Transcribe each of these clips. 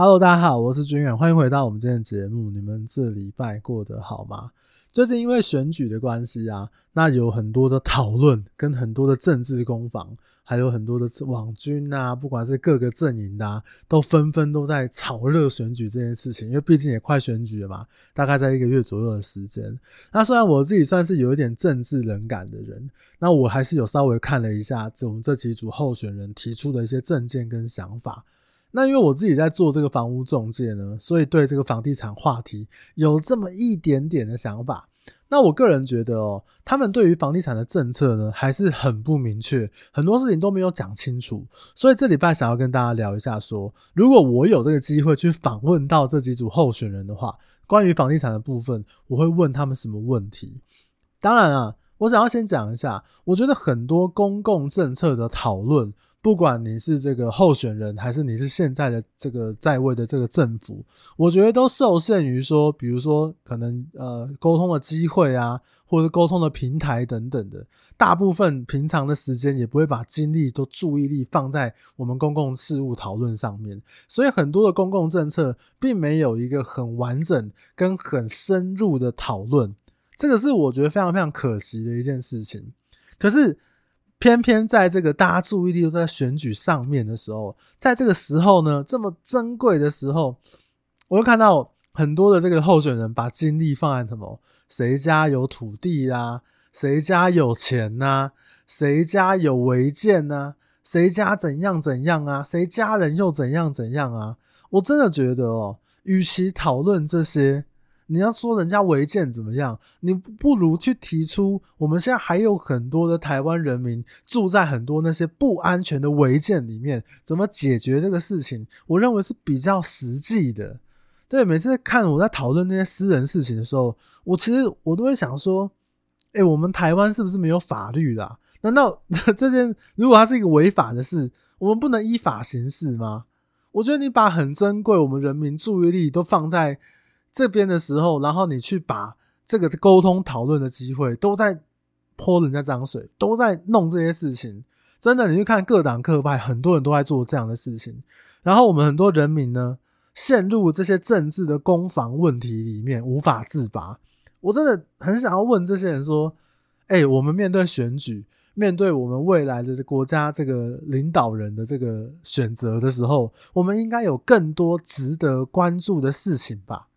Hello，大家好，我是军远，欢迎回到我们今天的节目。你们这礼拜过得好吗？最近因为选举的关系啊，那有很多的讨论，跟很多的政治攻防，还有很多的网军啊，不管是各个阵营啊，都纷纷都在炒热选举这件事情。因为毕竟也快选举了嘛，大概在一个月左右的时间。那虽然我自己算是有一点政治冷感的人，那我还是有稍微看了一下我们这几组候选人提出的一些政见跟想法。那因为我自己在做这个房屋中介呢，所以对这个房地产话题有这么一点点的想法。那我个人觉得哦，他们对于房地产的政策呢，还是很不明确，很多事情都没有讲清楚。所以这礼拜想要跟大家聊一下，说如果我有这个机会去访问到这几组候选人的话，关于房地产的部分，我会问他们什么问题？当然啊，我想要先讲一下，我觉得很多公共政策的讨论。不管你是这个候选人，还是你是现在的这个在位的这个政府，我觉得都受限于说，比如说可能呃沟通的机会啊，或者是沟通的平台等等的，大部分平常的时间也不会把精力都注意力放在我们公共事务讨论上面，所以很多的公共政策并没有一个很完整跟很深入的讨论，这个是我觉得非常非常可惜的一件事情。可是。偏偏在这个大家注意力都在选举上面的时候，在这个时候呢，这么珍贵的时候，我会看到很多的这个候选人把精力放在什么？谁家有土地啊？谁家有钱呐？谁家有违建呐？谁家怎样怎样啊？谁家人又怎样怎样啊？我真的觉得哦，与其讨论这些。你要说人家违建怎么样？你不如去提出，我们现在还有很多的台湾人民住在很多那些不安全的违建里面，怎么解决这个事情？我认为是比较实际的。对，每次看我在讨论那些私人事情的时候，我其实我都会想说，欸，我们台湾是不是没有法律啦？难道 这件如果它是一个违法的事，我们不能依法行事吗？我觉得你把很珍贵我们人民注意力都放在。这边的时候，然后你去把这个沟通讨论的机会都在泼人家脏水，都在弄这些事情。真的，你去看各党各派，很多人都在做这样的事情。然后我们很多人民呢，陷入这些政治的攻防问题里面无法自拔。我真的很想要问这些人说：哎，我们面对选举，面对我们未来的国家这个领导人的这个选择的时候，我们应该有更多值得关注的事情吧？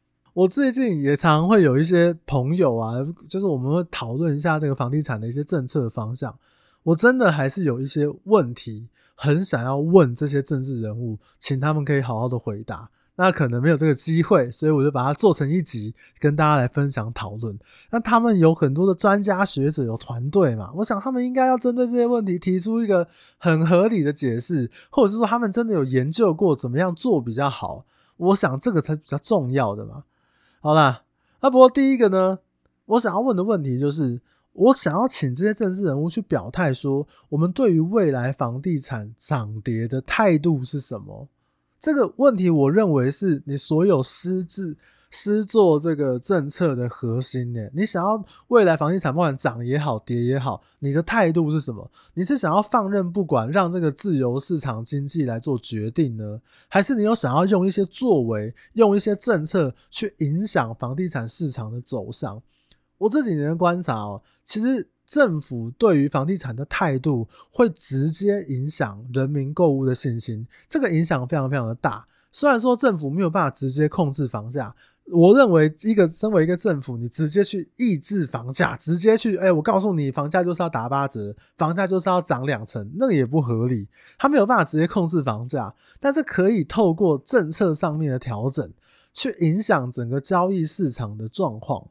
我最近也常会有一些朋友啊，就是我们会讨论一下这个房地产的一些政策方向。我真的还是有一些问题很想要问这些政治人物，请他们可以好好的回答。那可能没有这个机会，所以我就把它做成一集，跟大家来分享讨论。那他们有很多的专家学者，有团队嘛，我想他们应该要针对这些问题提出一个很合理的解释，或者是说他们真的有研究过怎么样做比较好。我想这个才比较重要的嘛。好啦，那不过第一个呢，我想要问的问题就是，我想要请这些政治人物去表态，说我们对于未来房地产涨跌的态度是什么？这个问题，我认为是你所有私自。施作这个政策的核心呢？你想要未来房地产不管涨也好，跌也好，你的态度是什么？你是想要放任不管，让这个自由市场经济来做决定呢？还是你有想要用一些作为，用一些政策去影响房地产市场的走向？我这几年的观察哦，其实政府对于房地产的态度会直接影响人民购物的信心，这个影响非常非常的大。虽然说政府没有办法直接控制房价。我认为，一个身为一个政府，你直接去抑制房价，直接去，哎，我告诉你，房价就是要打八折，房价就是要涨两成，那个也不合理。他没有办法直接控制房价，但是可以透过政策上面的调整，去影响整个交易市场的状况。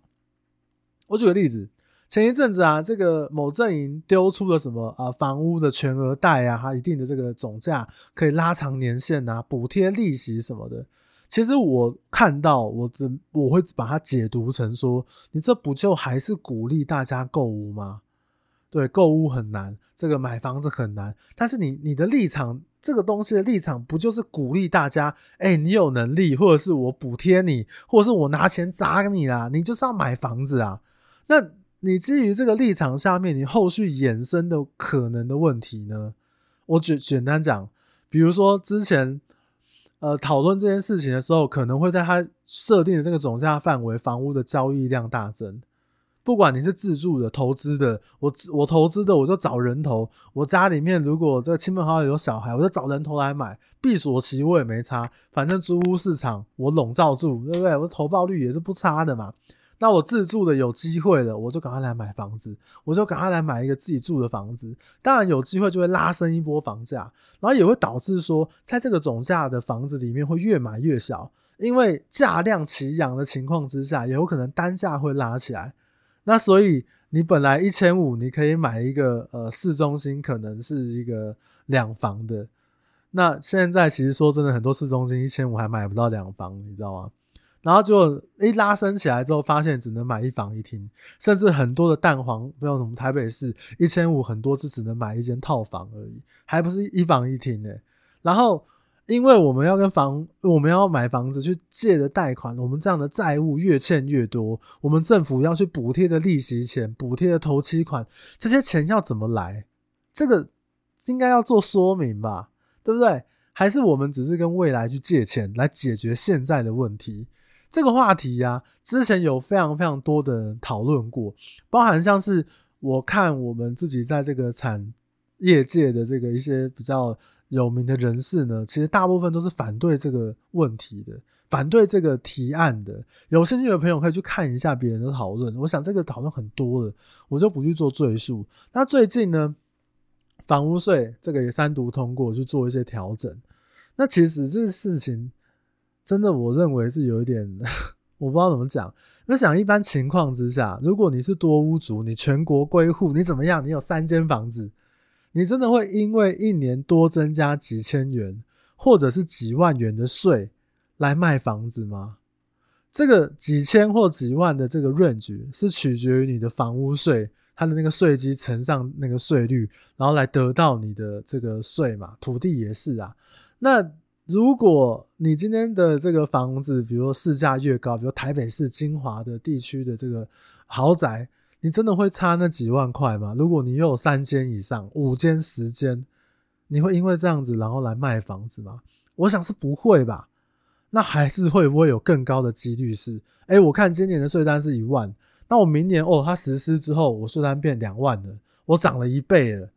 我举个例子，前一阵子啊，这个某阵营丢出了什么啊，房屋的全额贷啊，它一定的这个总价可以拉长年限啊，补贴利息什么的。其实我看到，我这我会把它解读成说，你这不就还是鼓励大家购物吗？对，购物很难，这个买房子很难，但是你你的立场，这个东西的立场，不就是鼓励大家？哎，你有能力，或者是我补贴你，或者是我拿钱砸你啦，你就是要买房子啊。那你基于这个立场下面，你后续衍生的可能的问题呢？我简简单讲，比如说之前。呃讨论这件事情的时候，可能会在他设定的这个总价范围，房屋的交易量大增。不管你是自住的、投资的，我我投资的，我就找人头。我家里面如果这亲朋好友有小孩，我就找人头来买，闭锁期我也没差，反正租屋市场我笼罩住，对不对？我投报率也是不差的嘛。那我自住的有机会了，我就赶快来买房子，我就赶快来买一个自己住的房子。当然有机会就会拉升一波房价，然后也会导致说，在这个总价的房子里面会越买越小，因为价量齐扬的情况之下，也有可能单价会拉起来。那所以你本来一千五，你可以买一个呃市中心，可能是一个两房的。那现在其实说真的，很多市中心一千五还买不到两房，你知道吗？然后就一拉升起来之后，发现只能买一房一厅，甚至很多的蛋黄，比如什么台北市一千五，很多就只能买一间套房而已，还不是一房一厅呢。然后，因为我们要跟房，我们要买房子去借的贷款，我们这样的债务越欠越多，我们政府要去补贴的利息钱、补贴的头期款，这些钱要怎么来？这个应该要做说明吧，对不对？还是我们只是跟未来去借钱来解决现在的问题？这个话题呀、之前有非常非常多的人讨论过，包含像是我看我们自己在这个产业界的这个一些比较有名的人士呢，其实大部分都是反对这个问题的，反对这个提案的。有兴趣的朋友可以去看一下别人的讨论，我想这个讨论很多了，我就不去做赘述。那最近呢，房屋税这个也三读通过，去做一些调整。那其实这事情。真的，我认为是有一点，我不知道怎么讲。我想，一般情况之下，如果你是多屋族，你全国归户，你怎么样？你有三间房子，你真的会因为一年多增加几千元，或者是几万元的税来卖房子吗？这个几千或几万的这个 range 是取决于你的房屋税，它的那个税基乘上那个税率，然后来得到你的这个税嘛。土地也是啊，那。如果你今天的这个房子，比如说市价越高，比如台北市金华的地区的这个豪宅，你真的会差那几万块吗？如果你又有三间以上、五间、十间，你会因为这样子然后来卖房子吗？我想是不会吧。那还是会不会有更高的几率是？哎，我看今年的税单是一万，那我明年哦，它实施之后，我税单变两万了，我涨了一倍了，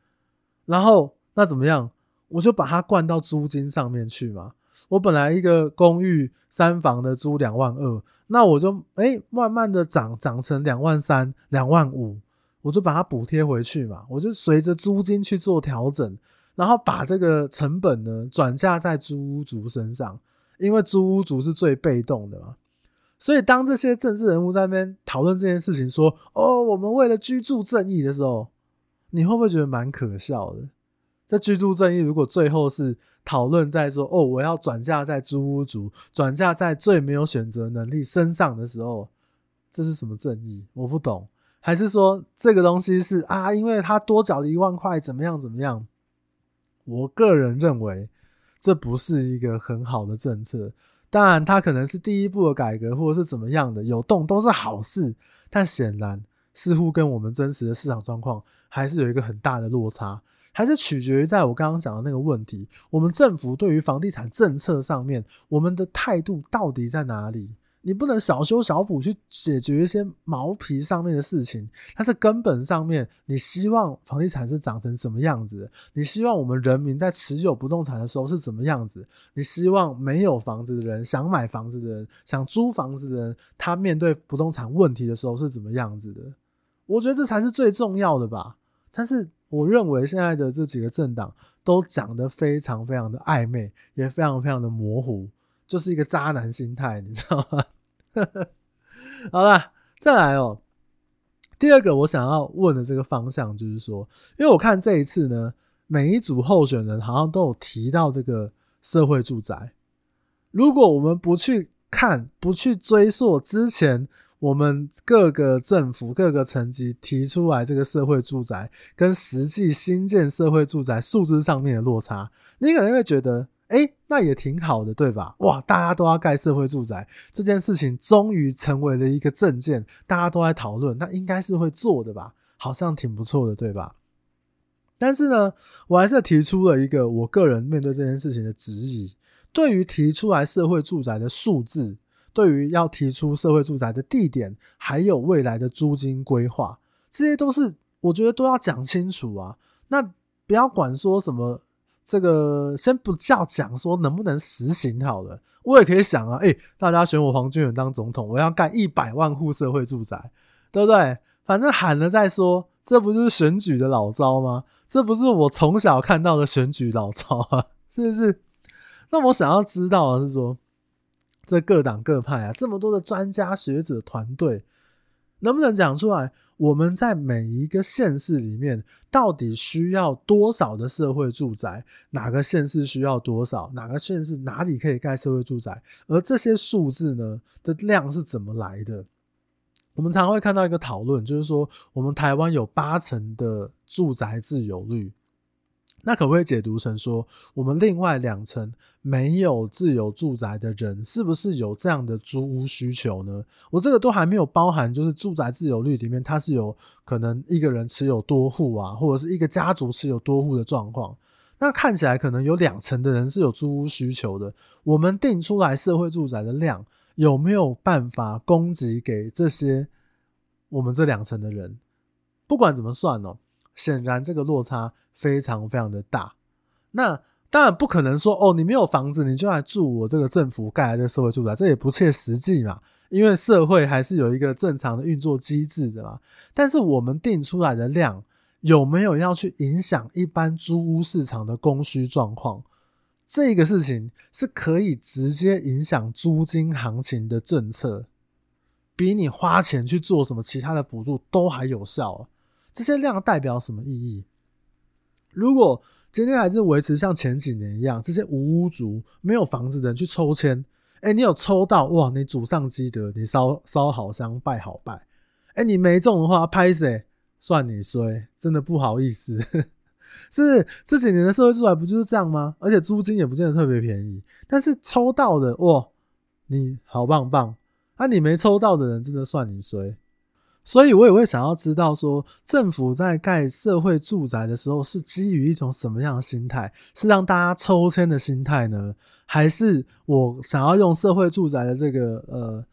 然后那怎么样？我就把它灌到租金上面去嘛。我本来一个公寓三房的租两万二，那我就哎、慢慢的涨涨成两万三、两万五，我就把它补贴回去嘛。我就随着租金去做调整，然后把这个成本呢转嫁在租屋族身上，因为租屋族是最被动的嘛。所以当这些政治人物在那边讨论这件事情，说哦，我们为了居住正义的时候，你会不会觉得蛮可笑的？这居住正义如果最后是讨论在说哦，我要转嫁在租屋族，转嫁在最没有选择能力身上的时候，这是什么正义？我不懂。还是说这个东西是啊，因为他多缴了一万块，怎么样怎么样？我个人认为这不是一个很好的政策。当然，它可能是第一步的改革，或者是怎么样的，有动都是好事。但显然，似乎跟我们真实的市场状况还是有一个很大的落差。还是取决于在我刚刚讲的那个问题，我们政府对于房地产政策上面，我们的态度到底在哪里？你不能小修小补去解决一些毛皮上面的事情，但是根本上面，你希望房地产是长成什么样子？你希望我们人民在持有不动产的时候是怎么样子？你希望没有房子的人、想买房子的人、想租房子的人，他面对不动产问题的时候是怎么样子的？我觉得这才是最重要的吧。但是。我认为现在的这几个政党都讲得非常非常的暧昧，也非常非常的模糊，就是一个渣男心态，你知道吗？好了，再来哦。第二个我想要问的这个方向就是说，因为我看这一次呢，每一组候选人好像都有提到这个社会住宅。如果我们不去看，不去追溯之前。我们各个政府各个层级提出来这个社会住宅跟实际新建社会住宅数字上面的落差，你可能会觉得，诶，那也挺好的，对吧？哇，大家都要盖社会住宅，这件事情终于成为了一个政见，大家都在讨论，那应该是会做的吧？好像挺不错的，对吧？但是呢，我还是提出了一个我个人面对这件事情的质疑。对于提出来社会住宅的数字，对于要提出社会住宅的地点，还有未来的租金规划，这些都是我觉得都要讲清楚啊。那不要管说什么这个，先不叫讲说能不能实行好了。我也可以想啊，诶，大家选我黄俊远当总统，我要盖一百万户社会住宅，对不对？反正喊了再说，这不就是选举的老招吗？这不是我从小看到的选举老招啊，是不是？那我想要知道的是说，这各党各派啊，这么多的专家学者团队，能不能讲出来？我们在每一个县市里面，到底需要多少的社会住宅？哪个县市需要多少？哪个县市哪里可以盖社会住宅？而这些数字呢的量是怎么来的？我们常会看到一个讨论，就是说，我们台湾有八成的住宅自有率，那可不可以解读成说，我们另外两层没有自有住宅的人，是不是有这样的租屋需求呢？我这个都还没有包含，就是住宅自有率里面，它是有可能一个人持有多户啊，或者是一个家族持有多户的状况。那看起来可能有两层的人是有租屋需求的。我们定出来社会住宅的量。有没有办法供给给这些我们这两层的人？不管怎么算哦，显然这个落差非常非常的大。那当然不可能说哦，你没有房子你就来住我这个政府盖来的社会住宅，这也不切实际嘛。因为社会还是有一个正常的运作机制的嘛。但是我们定出来的量有没有要去影响一般租屋市场的供需状况？这个事情是可以直接影响租金行情的政策，比你花钱去做什么其他的补助都还有效。这些量代表什么意义？如果今天还是维持像前几年一样，这些无屋族没有房子的人去抽签，哎，你有抽到哇，你祖上积德，你烧烧好香，拜好拜。哎，你没中的话，拍谁算你衰，真的不好意思。是这几年的社会住宅不就是这样吗？而且租金也不见得特别便宜。但是抽到的哇，你好棒棒！啊，你没抽到的人真的算你衰。所以我也会想要知道说，政府在盖社会住宅的时候是基于一种什么样的心态？是让大家抽签的心态呢？还是我想要用社会住宅的这个呃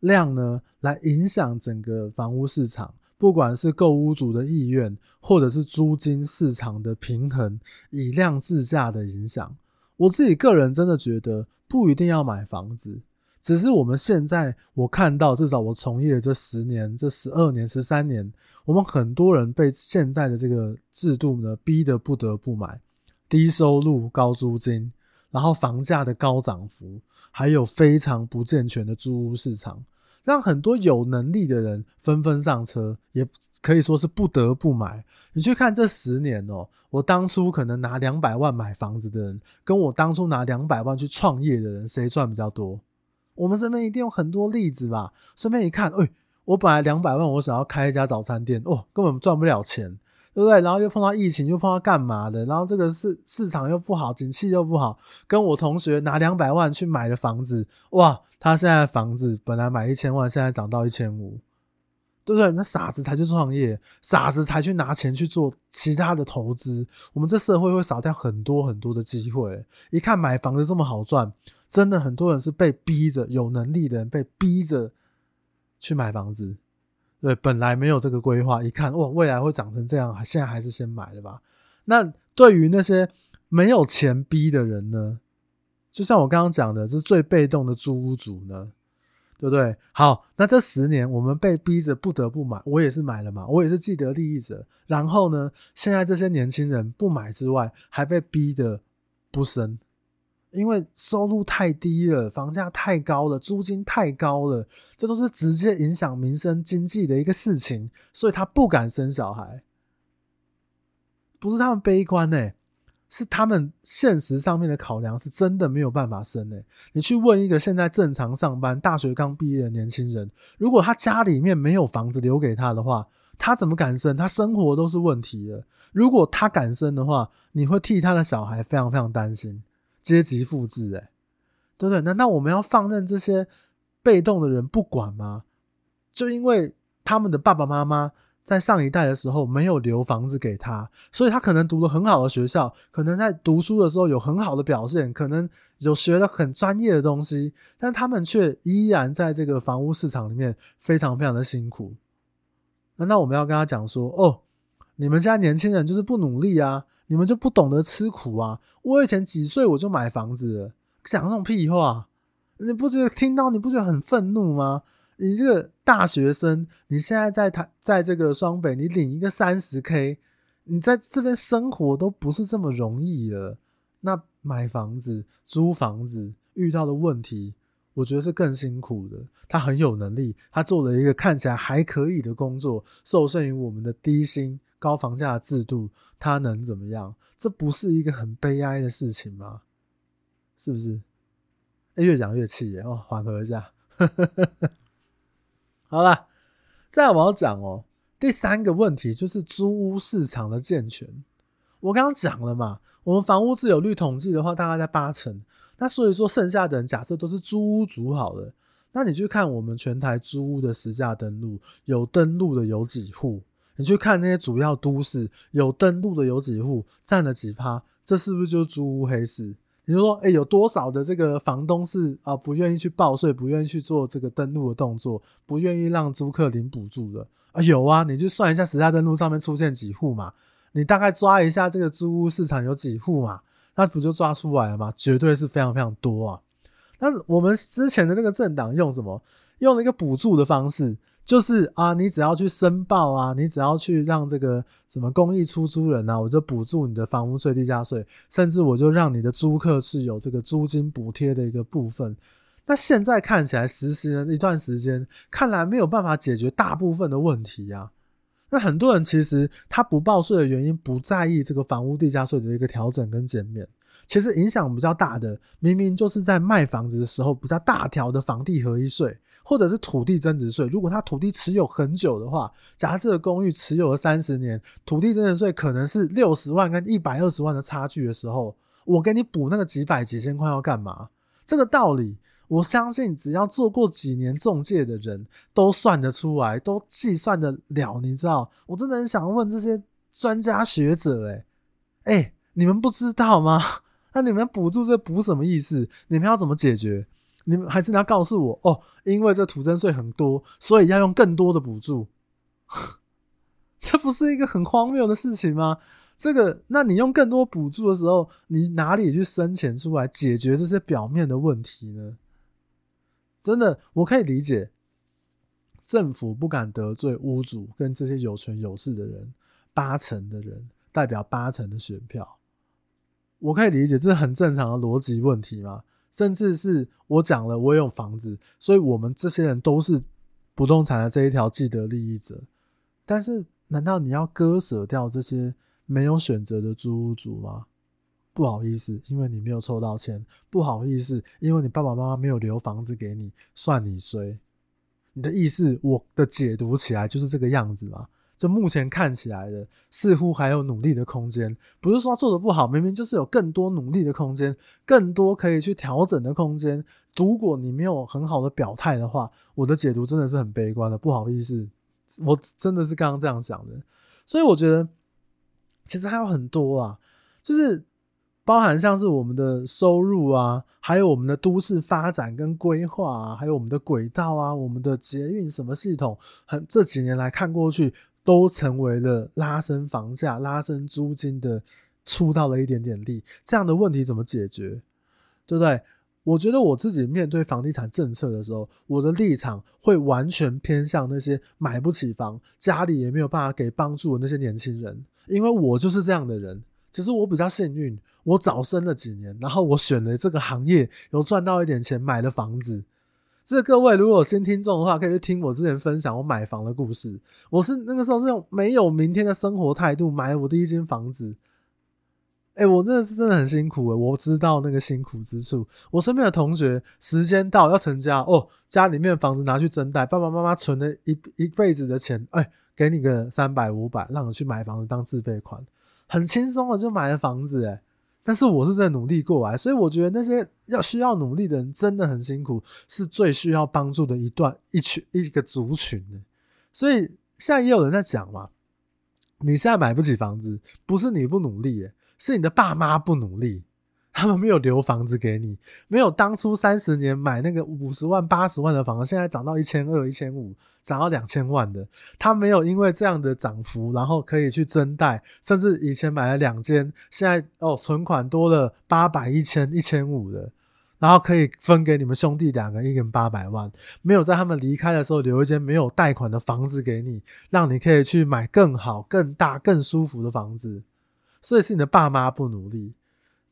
量呢，来影响整个房屋市场？不管是购屋主的意愿，或者是租金市场的平衡，以量制价的影响，我自己个人真的觉得不一定要买房子，只是我们现在我看到，至少我从业这十年、这十二年、十三年，我们很多人被现在的这个制度呢逼得不得不买，低收入、高租金，然后房价的高涨幅，还有非常不健全的租屋市场。让很多有能力的人纷纷上车，也可以说是不得不买。你去看这十年哦，我当初可能拿两百万买房子的人，跟我当初拿两百万去创业的人，谁赚比较多？我们身边一定有很多例子吧？顺便一看，哎，我本来两百万，我想要开一家早餐店，哦，根本赚不了钱。对不对？然后又碰到疫情，又碰到干嘛的？然后这个市市场又不好，景气又不好。跟我同学拿两百万去买的房子，哇！他现在房子本来买一千万，现在涨到一千五，对不对？那傻子才去创业，傻子才去拿钱去做其他的投资。我们这社会会少掉很多很多的机会。一看买房子这么好赚，真的很多人是被逼着，有能力的人被逼着去买房子。对，本来没有这个规划，一看哇，未来会长成这样，现在还是先买了吧。那对于那些没有钱逼的人呢？就像我刚刚讲的，是最被动的租屋族呢，对不对？好，那这十年我们被逼着不得不买，我也是买了嘛，我也是既得利益者。然后呢，现在这些年轻人不买之外，还被逼得不生。因为收入太低了，房价太高了，租金太高了，这都是直接影响民生经济的一个事情，所以他不敢生小孩。不是他们悲观呢，是他们现实上面的考量是真的没有办法生呢。你去问一个现在正常上班、大学刚毕业的年轻人，如果他家里面没有房子留给他的话，他怎么敢生？他生活都是问题的。如果他敢生的话，你会替他的小孩非常非常担心。阶级复制，哎，对不对？难道我们要放任这些被动的人不管吗？就因为他们的爸爸妈妈在上一代的时候没有留房子给他，所以他可能读了很好的学校，可能在读书的时候有很好的表现，可能有学了很专业的东西，但他们却依然在这个房屋市场里面非常非常的辛苦。难道我们要跟他讲说：“哦，你们家年轻人就是不努力啊，你们就不懂得吃苦啊？我以前几岁我就买房子了，讲那种屁话，你不觉得听到你不觉得很愤怒吗？”你这个大学生，你现在在台，在这个双北，你领一个三十 K，你在这边生活都不是这么容易了。那买房子、租房子遇到的问题，我觉得是更辛苦的。他很有能力，他做了一个看起来还可以的工作，受限于我们的低薪、高房价的制度，它能怎么样？这不是一个很悲哀的事情吗？是不是？欸，越讲越气耶！哦，缓和一下。好了，再来我要讲哦，第三个问题就是租屋市场的健全。我刚刚讲了嘛，我们房屋自有率统计的话，大概在八成。那所以说，剩下的人假设都是租屋族好了。那你去看我们全台租屋的实价登录，有登录的有几户？你去看那些主要都市有登录的有几户，占了几趴？这是不是就是租屋黑市？你就说，哎、有多少的这个房东是啊不愿意去报税，不愿意去做这个登录的动作，不愿意让租客领补助的啊？有啊，你就算一下实价登录上面出现几户嘛，你大概抓一下这个租屋市场有几户嘛，那不就抓出来了吗？绝对是非常非常多啊。那我们之前的这个政党用什么？用了一个补助的方式。就是啊，你只要去申报啊，你只要去让这个什么公益出租人啊，我就补助你的房屋税、地价税，甚至我就让你的租客是有这个租金补贴的一个部分。那现在看起来实施了一段时间，看来没有办法解决大部分的问题啊。那很多人其实他不报税的原因，不在意这个房屋地价税的一个调整跟减免，其实影响比较大的，明明就是在卖房子的时候比较大条的房地合一税。或者是土地增值税，如果他土地持有很久的话，假设公寓持有了三十年，土地增值税可能是六十万跟一百二十万的差距的时候，我给你补那个几百几千块要干嘛？这个道理，我相信只要做过几年中介的人都算得出来，都计算得了。你知道，我真的很想问这些专家学者、欸，诶诶，你们不知道吗？那你们补助这补什么意思？你们要怎么解决？你们还是要告诉我哦，因为这土增税很多，所以要用更多的补助，这不是一个很荒谬的事情吗？这个，那你用更多补助的时候，你哪里去生钱出来解决这些表面的问题呢？真的，我可以理解，政府不敢得罪屋主跟这些有权有势的人，八成的人代表八成的选票，我可以理解，这是很正常的逻辑问题吗？甚至是我讲了，我有房子，所以我们这些人都是不动产的这一条既得利益者。但是，难道你要割舍掉这些没有选择的租屋族吗？不好意思，因为你没有凑到钱；不好意思，因为你爸爸妈妈没有留房子给你，算你衰。你的意思，我的解读起来就是这个样子吗？就目前看起来的，似乎还有努力的空间。不是说做的不好，明明就是有更多努力的空间，更多可以去调整的空间。如果你没有很好的表态的话，我的解读真的是很悲观的。不好意思，我真的是刚刚这样想的。所以我觉得，其实还有很多啊，就是包含像是我们的收入啊，还有我们的都市发展跟规划啊，还有我们的轨道啊，我们的捷运什么系统，很这几年来看过去。都成为了拉升房价、拉升租金的出到了一点点力，这样的问题怎么解决？对不对？我觉得我自己面对房地产政策的时候，我的立场会完全偏向那些买不起房、家里也没有办法给帮助的那些年轻人，因为我就是这样的人。只是我比较幸运，我早生了几年，然后我选了这个行业，有赚到一点钱，买了房子。这各位如果有新听众的话，可以去听我之前分享我买房的故事。我是那个时候是用没有明天的生活态度买我第一间房子。哎，我真的是真的很辛苦诶，我知道那个辛苦之处。我身边的同学，时间到要成家哦，家里面房子拿去增贷，爸爸妈妈存了一一辈子的钱，哎，给你个三百五百，让你去买房子当自备款，很轻松的就买了房子诶。但是我是在努力过来，所以我觉得那些要需要努力的人真的很辛苦，是最需要帮助的一段一群一个族群的。所以现在也有人在讲嘛，你现在买不起房子，不是你不努力，是你的爸妈不努力。他们没有留房子给你，没有当初三十年买那个五十万、八十万的房子，现在涨到一千二、一千五，涨到两千万的。他没有因为这样的涨幅，然后可以去增贷，甚至以前买了两间，现在哦存款多了八百、一千、一千五的，然后可以分给你们兄弟两个，一人八百万。没有在他们离开的时候留一间没有贷款的房子给你，让你可以去买更好、更大、更舒服的房子。所以是你的爸妈不努力。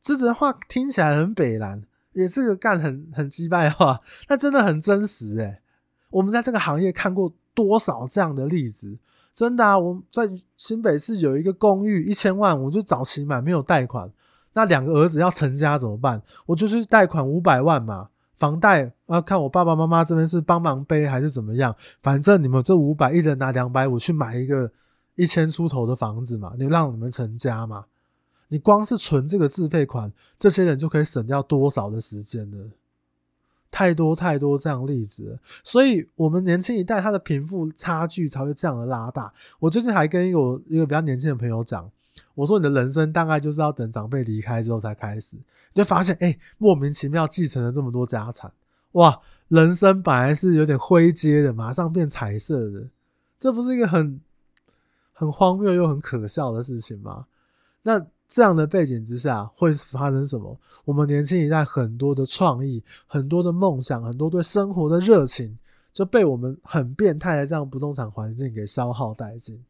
这句话听起来很北烂，也是个干很很鸡掰话，但真的很真实诶。我们在这个行业看过多少这样的例子？真的啊，我在新北市有一个公寓，一千万，我就早期买没有贷款，那两个儿子要成家怎么办？我就去贷款五百万嘛，房贷啊，看我爸爸妈妈这边是帮忙背还是怎么样，反正你们这五百一人拿两百五去买一个一千出头的房子嘛，你让你们成家嘛。你光是存这个自费款，这些人就可以省掉多少的时间呢？太多太多这样的例子，所以我们年轻一代他的贫富差距才会这样的拉大。我最近还跟一个一个比较年轻的朋友讲，我说你的人生大概就是要等长辈离开之后才开始，就发现哎、莫名其妙继承了这么多家产，哇，人生本来是有点灰阶的，马上变彩色的，这不是一个很很荒谬又很可笑的事情吗？那。这样的背景之下会发生什么？我们年轻一代很多的创意、很多的梦想、很多对生活的热情，就被我们很变态的这样不动产环境给消耗殆尽。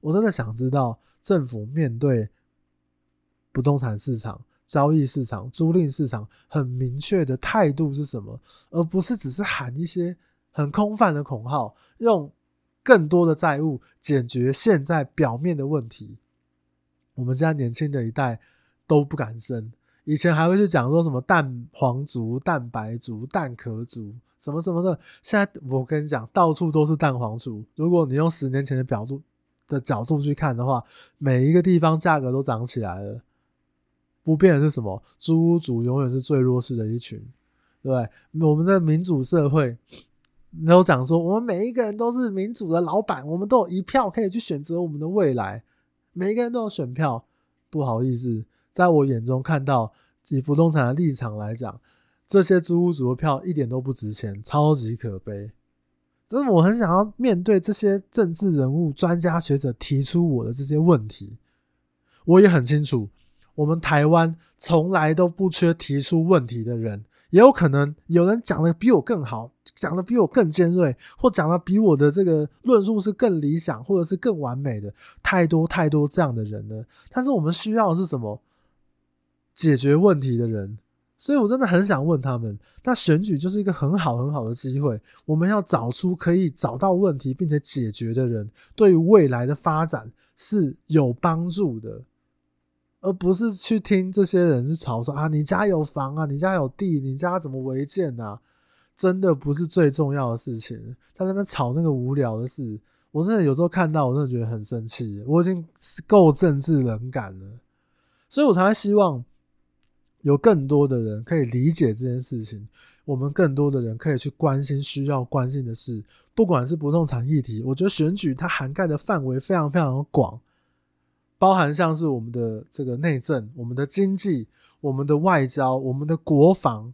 我真的想知道政府面对不动产市场、交易市场、租赁市场很明确的态度是什么，而不是只是喊一些很空泛的口号，用更多的债务解决现在表面的问题。我们现在年轻的一代都不敢生，以前还会去讲说什么蛋黄族、蛋白族、蛋壳族什么什么的。现在我跟你讲，到处都是蛋黄族。如果你用十年前的角度的角度去看的话，每一个地方价格都涨起来了。不变的是什么？租屋族永远是最弱势的一群，对？我们的民主社会你都讲说，我们每一个人都是民主的老板，我们都有一票可以去选择我们的未来。每个人都有选票，不好意思，在我眼中看到以不动产的立场来讲，这些租屋族的票一点都不值钱，超级可悲。真的，我很想要面对这些政治人物、专家学者提出我的这些问题。我也很清楚，我们台湾从来都不缺提出问题的人。也有可能有人讲的比我更好，讲的比我更尖锐，或讲的比我的这个论述是更理想，或者是更完美的，太多太多这样的人了。但是我们需要的是什么？解决问题的人。所以我真的很想问他们，那选举就是一个很好很好的机会，我们要找出可以找到问题并且解决的人，对于未来的发展是有帮助的。而不是去听这些人去吵说啊，你家有房啊，你家有地，你家怎么违建啊？真的不是最重要的事情，在那边吵那个无聊的事，我真的有时候看到，我真的觉得很生气。我已经够政治冷感了，所以我才会希望有更多的人可以理解这件事情，我们更多的人可以去关心需要关心的事，不管是不动产议题，我觉得选举它涵盖的范围非常非常的广。包含像是我们的这个内政、我们的经济、我们的外交、我们的国防，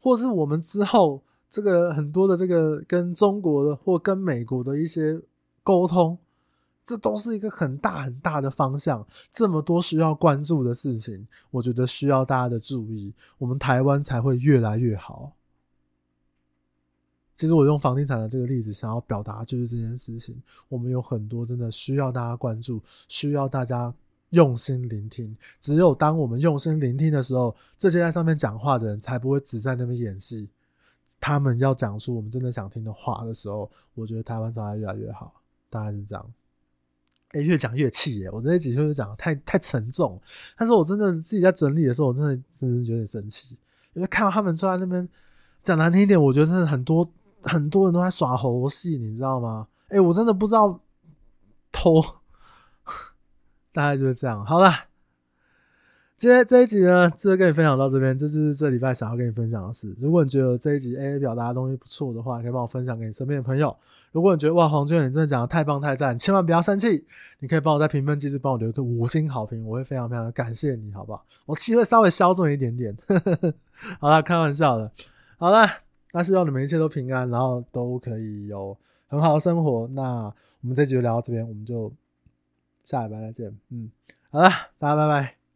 或是我们之后这个很多的这个跟中国的或跟美国的一些沟通，这都是一个很大很大的方向。这么多需要关注的事情，我觉得需要大家的注意，我们台湾才会越来越好。其实我用房地产的这个例子，想要表达就是这件事情。我们有很多真的需要大家关注，需要大家用心聆听。只有当我们用心聆听的时候，这些在上面讲话的人才不会只在那边演戏。他们要讲出我们真的想听的话的时候，我觉得台湾才会越来越好。大概是这样。哎、越讲越气耶！我这几句就讲得太太沉重，但是我真的自己在整理的时候，我真的真的有点生气，因为看到他们坐在那边讲难听一点，我觉得真的很多。很多人都在耍猴戏，你知道吗？哎、我真的不知道偷，大概就是这样。好了，今天这一集呢，就跟你分享到这边，这是这礼拜想要跟你分享的事。如果你觉得这一集 AA 表达的东西不错的话，可以帮我分享给你身边的朋友。如果你觉得哇，黄军你真的讲的太棒太赞，千万不要生气，你可以帮我在评分机制帮我留个五星好评，我会非常非常的感谢你，好不好？我气会稍微消重一点点。好了，开玩笑的。好了，那希望你们一切都平安，然后都可以有很好的生活。那我们这集就聊到这边，我们就下礼拜再见。嗯，好了，大家拜拜。